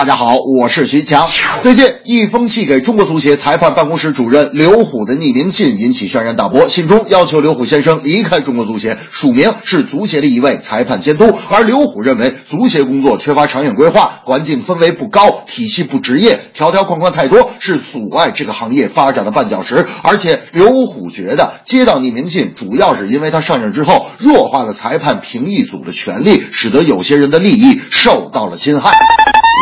大家好，我是徐强。最近，一封寄给中国足协裁判办公室主任刘虎的匿名信引起轩然大波。信中要求刘虎先生离开中国足协，署名是足协的一位裁判监督。而刘虎认为，足协工作缺乏长远规划，环境氛围不高，体系不职业，条条框框太多，是阻碍这个行业发展的绊脚石。而且，刘虎觉得接到匿名信，主要是因为他上任之后弱化了裁判评议组的权利，使得有些人的利益受到了侵害。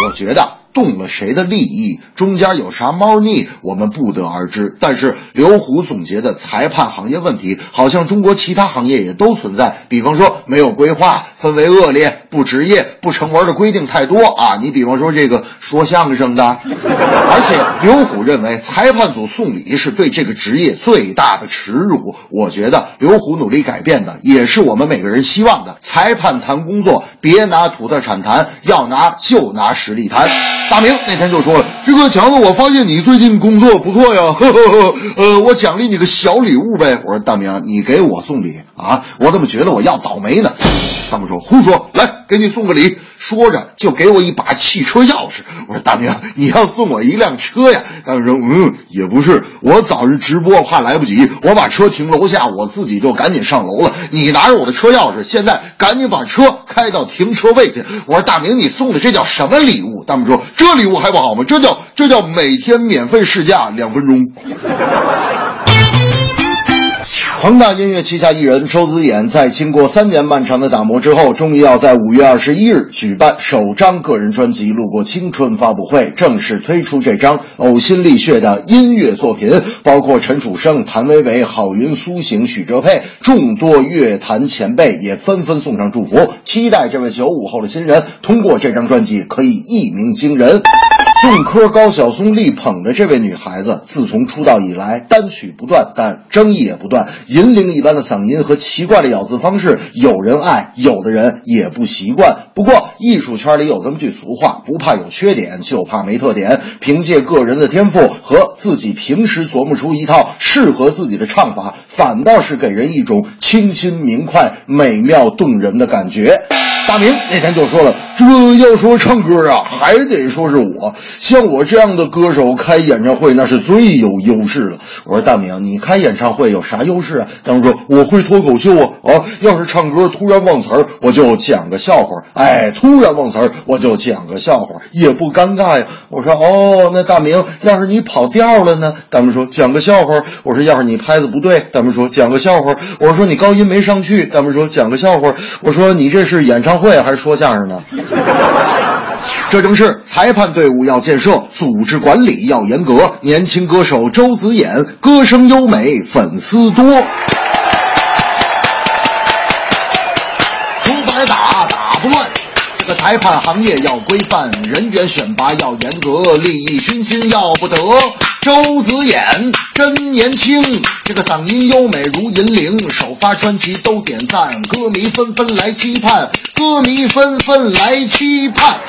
我觉得动了谁的利益，中间有啥猫腻，我们不得而知。但是刘虎总结的裁判行业问题，好像中国其他行业也都存在。比方说，没有规划，氛围恶劣，不职业，不成文的规定太多啊。你比方说这个说相声的，而且刘虎认为裁判组送礼是对这个职业最大的耻辱。我觉得刘虎努力改变的，也是我们每个人希望的。裁判谈工作，别拿土特产谈，要拿就拿实力谈。大明那天就说了：“这个强子，我发现你最近工作不错呀，呵呵呵，呃，我奖励你个小礼物呗。”我说：“大明，你给我送礼啊？我怎么觉得我要倒霉呢？”他们说：“胡说，来给你送个礼。”说着就给我一把汽车钥匙。我说：“大明，你要送我一辆车呀？”大明说：“嗯，也不是，我早上直播怕来不及，我把车停楼下，我自己就赶紧上楼了。你拿着我的车钥匙，现在赶紧把车开到停车位去。”我说：“大明，你送的这叫什么礼物？”大明说：“这礼物还不好吗？这叫这叫每天免费试驾两分钟。”恒大音乐旗下艺人周子演在经过三年漫长的打磨之后，终于要在五月二十一日举办首张个人专辑《路过青春》发布会，正式推出这张呕心沥血的音乐作品。包括陈楚生、谭维维、郝云、苏醒、许哲佩众多乐坛前辈也纷纷送上祝福，期待这位九五后的新人通过这张专辑可以一鸣惊人。宋柯、高晓松力捧的这位女孩子，自从出道以来单曲不断，但争议也不断。银铃一般的嗓音和奇怪的咬字方式，有人爱，有的人也不习惯。不过，艺术圈里有这么句俗话：不怕有缺点，就怕没特点。凭借个人的天赋和自己平时琢磨出一套适合自己的唱法，反倒是给人一种清新明快、美妙动人的感觉。大明那天就说了，这要说唱歌啊，还得说是我。像我这样的歌手开演唱会，那是最有优势了。我说大明，你开演唱会有啥优势啊？大明说我会脱口秀啊啊！要是唱歌突然忘词儿，我就讲个笑话。哎，突然忘词儿，我就讲个笑话，也不尴尬呀。我说哦，那大明，要是你跑调了呢？大明说讲个笑话。我说要是你拍子不对，大明说讲个笑话。我说你高音没上去，大明说讲个笑话。我说你这是演唱会还是说相声呢？这正是裁判队伍要建设，组织管理要严格。年轻歌手周子演，歌声优美，粉丝多。出牌打打不乱，这个裁判行业要规范，人员选拔要严格，利益熏心要不得。周子演真年轻，这个嗓音优美如银铃，首发专辑都点赞，歌迷纷纷来期盼，歌迷纷纷来期盼。